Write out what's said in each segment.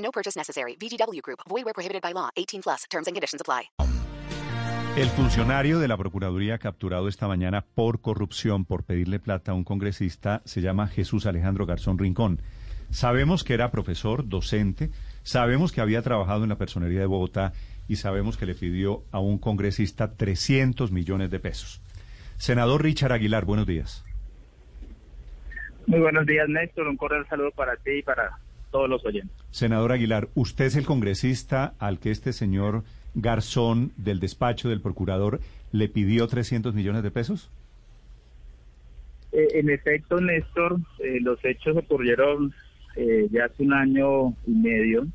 No purchase necessary. VGW Group. Void where prohibited by law. 18 plus. Terms and conditions apply. El funcionario de la Procuraduría capturado esta mañana por corrupción por pedirle plata a un congresista se llama Jesús Alejandro Garzón Rincón. Sabemos que era profesor, docente, sabemos que había trabajado en la personería de Bogotá y sabemos que le pidió a un congresista 300 millones de pesos. Senador Richard Aguilar, buenos días. Muy buenos días, Néstor. Un cordial saludo para ti y para todos los oyentes. Senador Aguilar, ¿usted es el congresista al que este señor Garzón del despacho del procurador le pidió 300 millones de pesos? Eh, en efecto, Néstor, eh, los hechos ocurrieron eh, ya hace un año y medio.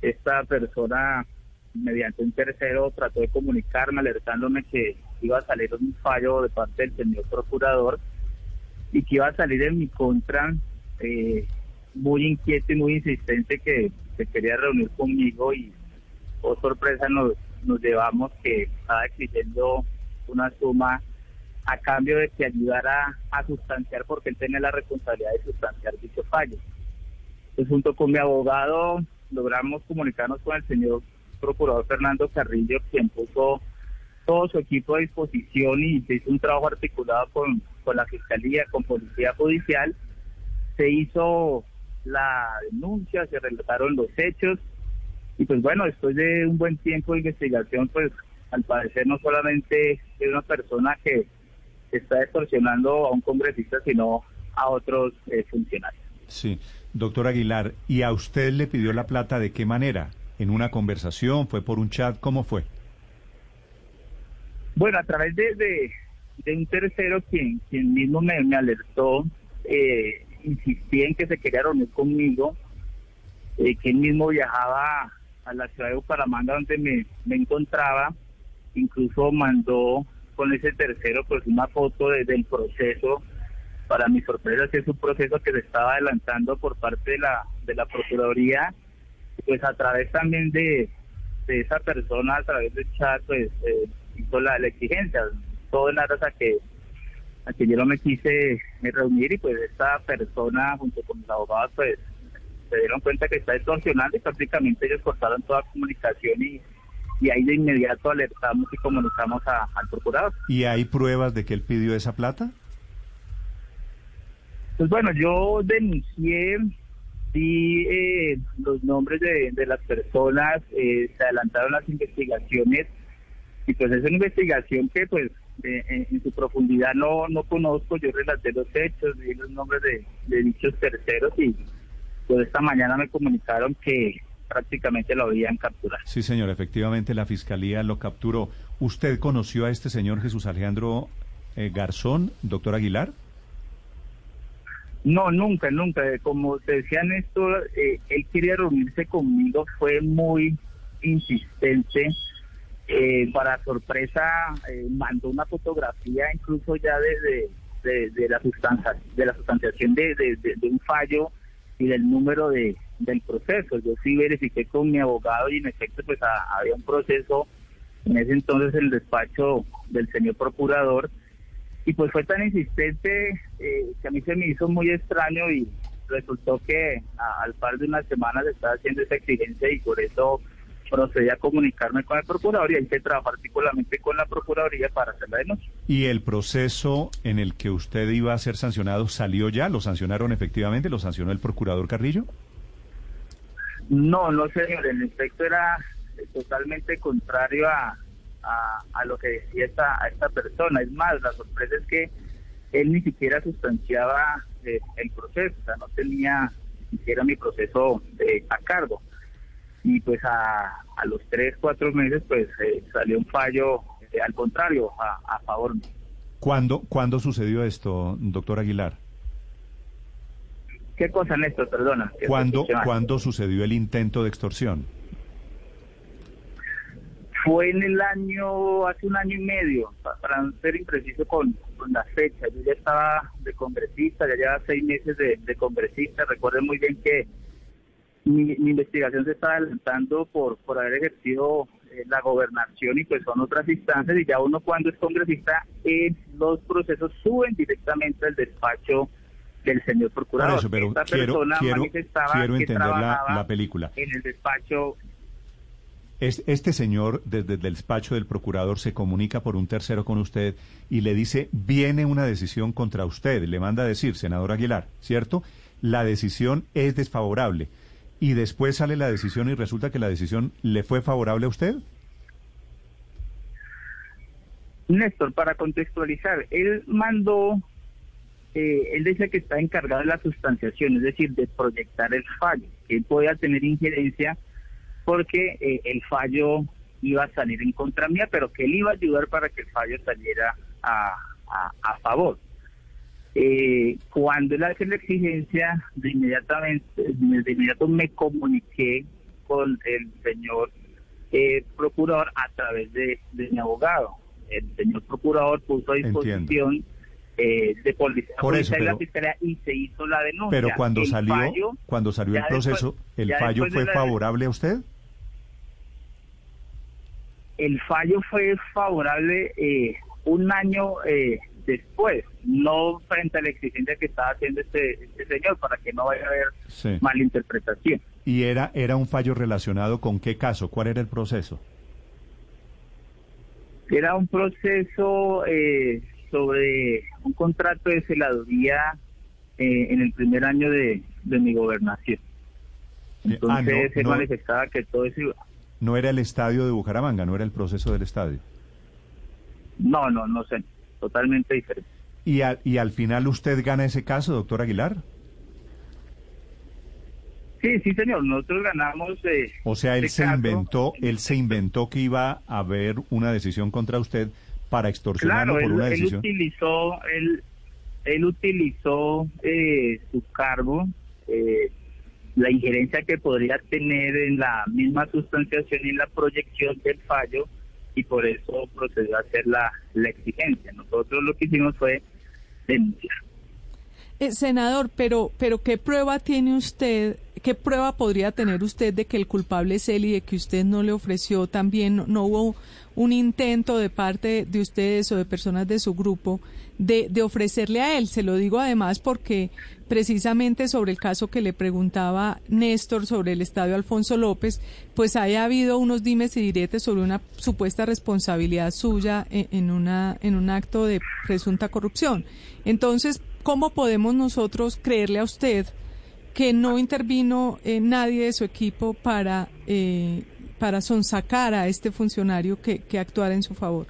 Esta persona, mediante un tercero, trató de comunicarme alertándome que iba a salir un fallo de parte del señor procurador y que iba a salir en mi contra, muy inquieto y muy insistente que se quería reunir conmigo y, oh sorpresa, nos, llevamos que estaba exigiendo una suma a cambio de que ayudara a sustanciar, porque él tenía la responsabilidad de sustanciar dicho fallo. Pues junto con mi abogado logramos comunicarnos con el señor procurador Fernando Carrillo, quien puso todo su equipo a disposición y se hizo un trabajo articulado con, con la Fiscalía, con Policía Judicial. Se hizo la denuncia, se relataron los hechos y pues bueno, después de un buen tiempo de investigación, pues al parecer no solamente es una persona que está extorsionando a un congresista, sino a otros eh, funcionarios. Sí, doctor Aguilar, ¿y a usted le pidió la plata de qué manera? ¿En una conversación? ¿Fue por un chat? ¿Cómo fue? Bueno, a través de, de, un tercero quien, quien mismo me, me alertó, eh, insistí en que se quería reunir conmigo, eh, que él mismo viajaba a la ciudad de Bucaramanga donde me, encontraba, incluso mandó con ese tercero pues una foto desde el proceso para mi sorpresa que es un proceso que se estaba adelantando por parte de la de la procuraduría pues a través también de, de esa persona a través del chat pues eh, hizo la, exigencia todo en aras a que a que yo no me quise reunir y pues esta persona junto con los abogados pues se dieron cuenta que está extorsionando y prácticamente ellos cortaron toda comunicación y y ahí de inmediato alertamos y comunicamos al procurador. ¿Y hay pruebas de que él pidió esa plata? Pues bueno, yo denuncié, di eh, los nombres de, de las personas, eh, se adelantaron las investigaciones y pues es una investigación que pues en, su profundidad no no conozco, yo relaté los hechos, di los nombres de, de dichos terceros y pues esta mañana me comunicaron que prácticamente lo habían capturado. Sí, señor, efectivamente la fiscalía lo capturó. ¿Usted conoció a este señor Jesús Alejandro eh, Garzón, doctor Aguilar? No, nunca, nunca. Como te decía Néstor, eh, él quería reunirse conmigo, fue muy insistente. Eh, para sorpresa, mandó una fotografía incluso ya desde de, la sustancia, de la sustanciación de, de un fallo y del número de, del proceso. Yo sí verifiqué con mi abogado y en efecto pues había un proceso en ese entonces el despacho del señor procurador y pues fue tan insistente eh, que a mí se me hizo muy extraño y resultó que al par de unas semanas estaba haciendo esa exigencia y por eso procedí a comunicarme con el procurador y hay que trabajar particularmente con la procuraduría para hacer la denuncia. ¿Y el proceso en el que usted iba a ser sancionado salió ya? ¿Lo sancionaron efectivamente? ¿Lo sancionó el procurador Carrillo? No, no señor, el efecto era totalmente contrario a, a, lo que decía esta, a esta persona. Es más, la sorpresa es que él ni siquiera sustanciaba eh, el proceso, o sea, no tenía ni siquiera mi proceso de, a cargo y pues a, a los tres, cuatro meses pues eh, salió un fallo eh, al contrario, a, a favor ¿Cuándo, ¿Cuándo sucedió esto, doctor Aguilar? ¿Qué cosa, Néstor? Perdona. ¿Cuándo. ¿Cuándo sucedió el intento de extorsión? Fue en el año, hace un año y medio, pa- para no ser impreciso con, con la fecha. Yo ya estaba de congresista, ya llevaba seis meses de, de congresista. Recuerden muy bien que mi, mi investigación se está adelantando por, por haber ejercido eh, la gobernación y pues son otras instancias y ya uno cuando es congresista eh, los procesos suben directamente al despacho del señor procurador. Por eso, pero Esta quiero, persona quiero, manifestaba quiero que entender la, la película. en el despacho Es- Este señor, desde el despacho del procurador, se comunica por un tercero con usted y le dice, viene una decisión contra usted. Le manda a decir, senador Aguilar, ¿cierto? La decisión es desfavorable. Y después sale la decisión y resulta que la decisión le fue favorable a usted. Néstor, para contextualizar, él mandó, eh, él dice que está encargado de la sustanciación, es decir, de proyectar el fallo, que él podía tener injerencia porque eh, el fallo iba a salir en contra mía, pero que él iba a ayudar para que el fallo saliera a, favor. Eh, cuando él hace la exigencia, de inmediatamente, de inmediato me comuniqué con el señor eh, procurador a través de, de mi abogado. El señor procurador puso a disposición eh, de policía, Por eso, policía y la pero- fiscalía y se hizo la denuncia. Pero cuando El salió, fallo, cuando salió el proceso, después- ¿el fallo fue la- favorable a usted? el fallo fue favorable eh, un año eh, después, no frente a la exigencia que estaba haciendo este, este señor, para que no vaya a haber Sí. malinterpretación. ¿Y era, era un fallo relacionado con qué caso? ¿Cuál era el proceso? Era un proceso eh, sobre un contrato de celaduría eh, en el primer año de, de mi gobernación. Ah, Entonces no, él no. manifestaba que todo eso iba- No era el estadio de Bucaramanga, no era el proceso del estadio. No, no, no sé, totalmente diferente. ¿Y, al- y al final usted gana ese caso, doctor Aguilar? Sí, sí, señor, nosotros ganamos... eh, O sea, él este se caso. inventó, él se inventó que iba a haber una decisión contra usted para extorsionarlo Claro, por él, una él decisión. utilizó, él, él utilizó eh, su cargo, eh, la injerencia que podría tener en la misma sustanciación y en la proyección del fallo y por eso procedió a hacer la, la exigencia. Nosotros lo que hicimos fue denunciar. Eh, senador, pero, pero ¿qué prueba tiene usted, qué prueba podría tener usted de que el culpable es él y de que usted no le ofreció también, no, hubo un intento de parte de ustedes o de personas de su grupo de, de ofrecerle a él? Se lo digo además porque precisamente sobre el caso que le preguntaba Néstor sobre el estadio Alfonso López, pues haya habido unos dimes y diretes sobre una supuesta responsabilidad suya en, en una, en un acto de presunta corrupción. Entonces, ¿cómo podemos nosotros creerle a usted que no intervino eh, nadie de su equipo para, eh, para sonsacar a este funcionario que, que actuara en su favor?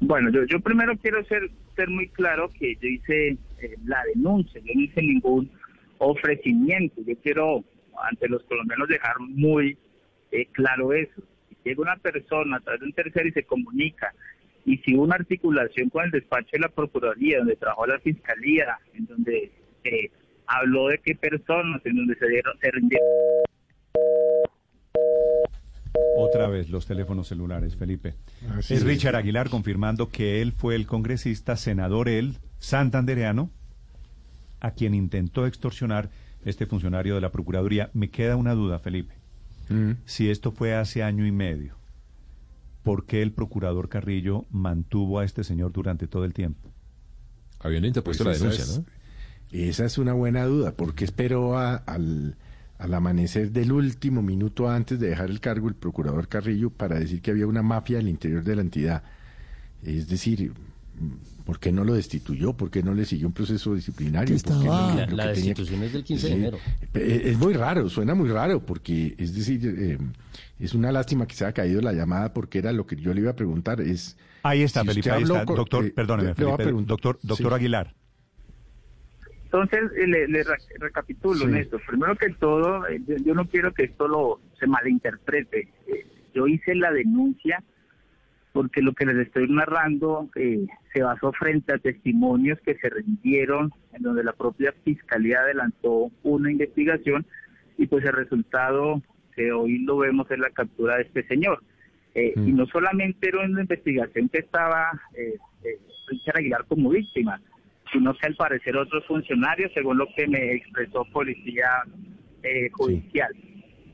Bueno, yo, yo primero quiero ser, ser muy claro que yo hice eh, la denuncia, yo no hice ningún ofrecimiento. Yo quiero ante los colombianos dejar muy eh, claro eso. Si llega una persona a través de un tercero y se comunica, y si una articulación con el despacho de la Procuraduría, donde trabajó la Fiscalía, en donde eh, habló de qué personas, en donde se dieron, se rindieron Otra vez los teléfonos celulares, Felipe. Así es. Richard Aguilar confirmando que él fue el congresista, senador él, santandereano, a quien intentó extorsionar este funcionario de la Procuraduría. Me queda una duda, Felipe. Mm. Si esto fue hace año y medio, ¿por qué el procurador Carrillo mantuvo a este señor durante todo el tiempo? Habían interpuesto Pues la denuncia, es- ¿no? Esa es una buena duda, porque esperó a- al, al amanecer del último minuto antes de dejar el cargo el procurador Carrillo para decir que había una mafia al interior de la entidad. Es decir, ¿por qué no lo destituyó? ¿Por qué no le siguió un proceso disciplinario? Que ¿Por qué no- estaba- La- lo la que tenía- destitución es del 15 de enero. Eh, Es muy raro, suena muy raro, porque es decir, eh, es una lástima que se haya caído la llamada porque era lo que yo le iba a preguntar. Es Ahí está, si Felipe, ahí está. con- Doctor, eh, perdóneme, Felipe. preguntar- Doctor, doctor sí. Aguilar. Entonces, eh, le, le re- recapitulo, Sí. Néstor. Primero que todo, eh, yo, yo no quiero que esto lo se malinterprete. Eh, yo hice la denuncia porque lo que les estoy narrando eh, se basó frente a testimonios que se rindieron, en donde la propia fiscalía adelantó una investigación y pues el resultado que hoy lo vemos es la captura de este señor. Eh, Y no solamente era una investigación que estaba eh, eh, Richard Aguilar como víctima, sino que al parecer otros funcionarios, según lo que me expresó Policía eh, Judicial.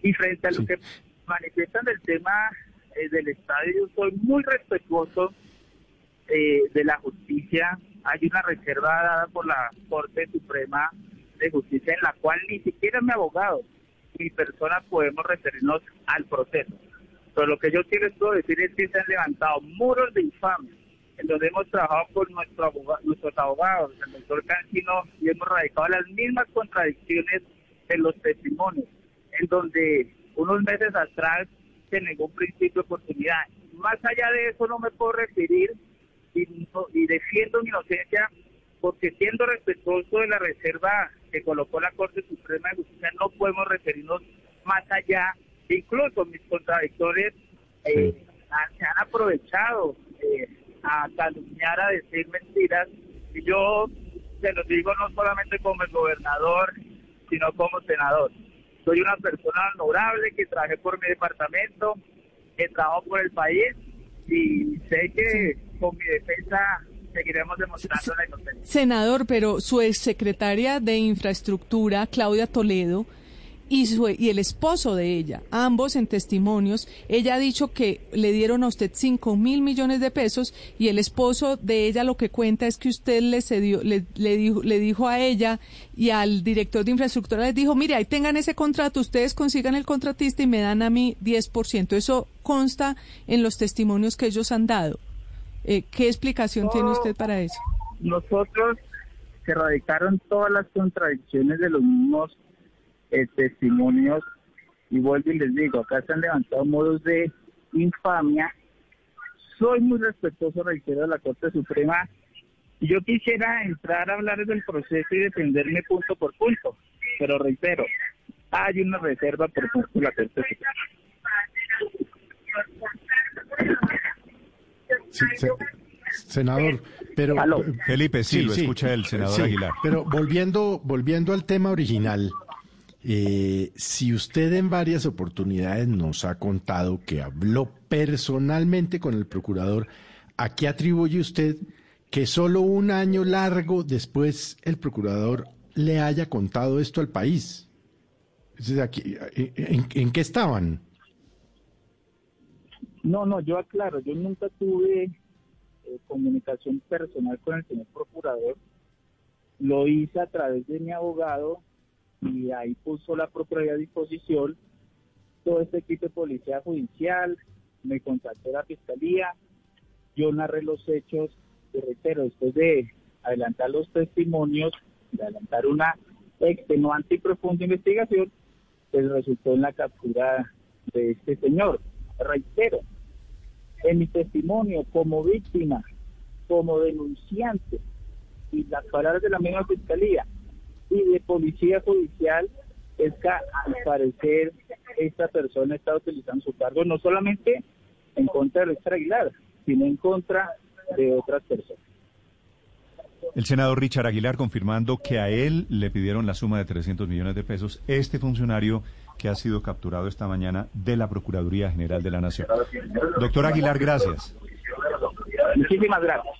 Y frente a lo Sí. que manifiestan del tema eh, del estadio, soy muy respetuoso eh, de la justicia. Hay una reserva dada por la Corte Suprema de Justicia en la cual ni siquiera mi abogado ni persona podemos referirnos al proceso. Pero lo que yo puedo decir es que se han levantado muros de infamia donde hemos trabajado con nuestro aboga- nuestros abogados, el doctor Cancino, y hemos radicado las mismas contradicciones en los testimonios, en donde unos meses atrás se negó un principio de oportunidad. Más allá de eso no me puedo referir y, no- y defiendo mi inocencia porque siendo respetuoso de la reserva que colocó la Corte Suprema de Justicia no podemos referirnos más allá. Incluso mis contradictores eh, han- se han aprovechado eh, a calumniar, a decir mentiras. Y yo se los digo no solamente como el gobernador, sino como senador. Soy una persona honorable que trabajé por mi departamento, que trabajo por el país y sé que con mi defensa seguiremos demostrando la inocencia. Senador, pero su exsecretaria de Infraestructura, Claudia Toledo, y, su, y el esposo de ella, ambos en testimonios, ella ha dicho que le dieron a usted 5 mil millones de pesos y el esposo de ella lo que cuenta es que usted le, cedió, le, le, dijo, le dijo a ella y al director de infraestructura, les dijo, mire, ahí tengan ese contrato, ustedes consigan el contratista y me dan a mí 10%. Eso consta en los testimonios que ellos han dado. Eh, ¿Qué explicación tiene usted para eso? Nosotros se radicaron todas las contradicciones de los mismos eh, testimonios y vuelvo y les digo, acá se han levantado modos de infamia. Soy muy respetuoso, reitero, de la Corte Suprema. y Yo quisiera entrar a hablar del proceso y defenderme punto por punto, pero reitero, hay una reserva por parte de la Corte Suprema. Sí, se- senador, pero... Aló. Felipe, sí, lo escucha el senador sí, Aguilar. Pero volviendo, volviendo al tema original, eh, si usted en varias oportunidades nos ha contado que habló personalmente con el procurador, ¿a qué atribuye usted que solo un año largo después el procurador le haya contado esto al país? ¿en, en- en qué estaban? No, no, yo aclaro, yo nunca tuve eh, comunicación personal con el señor procurador. Lo hice a través de mi abogado y ahí puso la Procuraduría a disposición todo este equipo de policía judicial, me contactó la fiscalía, yo narré los hechos, y reitero, después de adelantar los testimonios, de adelantar una extenuante y profunda investigación, pues resultó en la captura de este señor. Reitero, en mi testimonio como víctima, como denunciante, y las palabras de la misma fiscalía y de policía judicial, es que al parecer esta persona está utilizando su cargo no solamente en contra de Richard Aguilar, sino en contra de otras personas. El senador Richard Aguilar confirmando que a él le pidieron la suma de 300 millones de pesos, este funcionario que ha sido capturado esta mañana de la Procuraduría General de la Nación. Doctor Aguilar, gracias. Muchísimas gracias.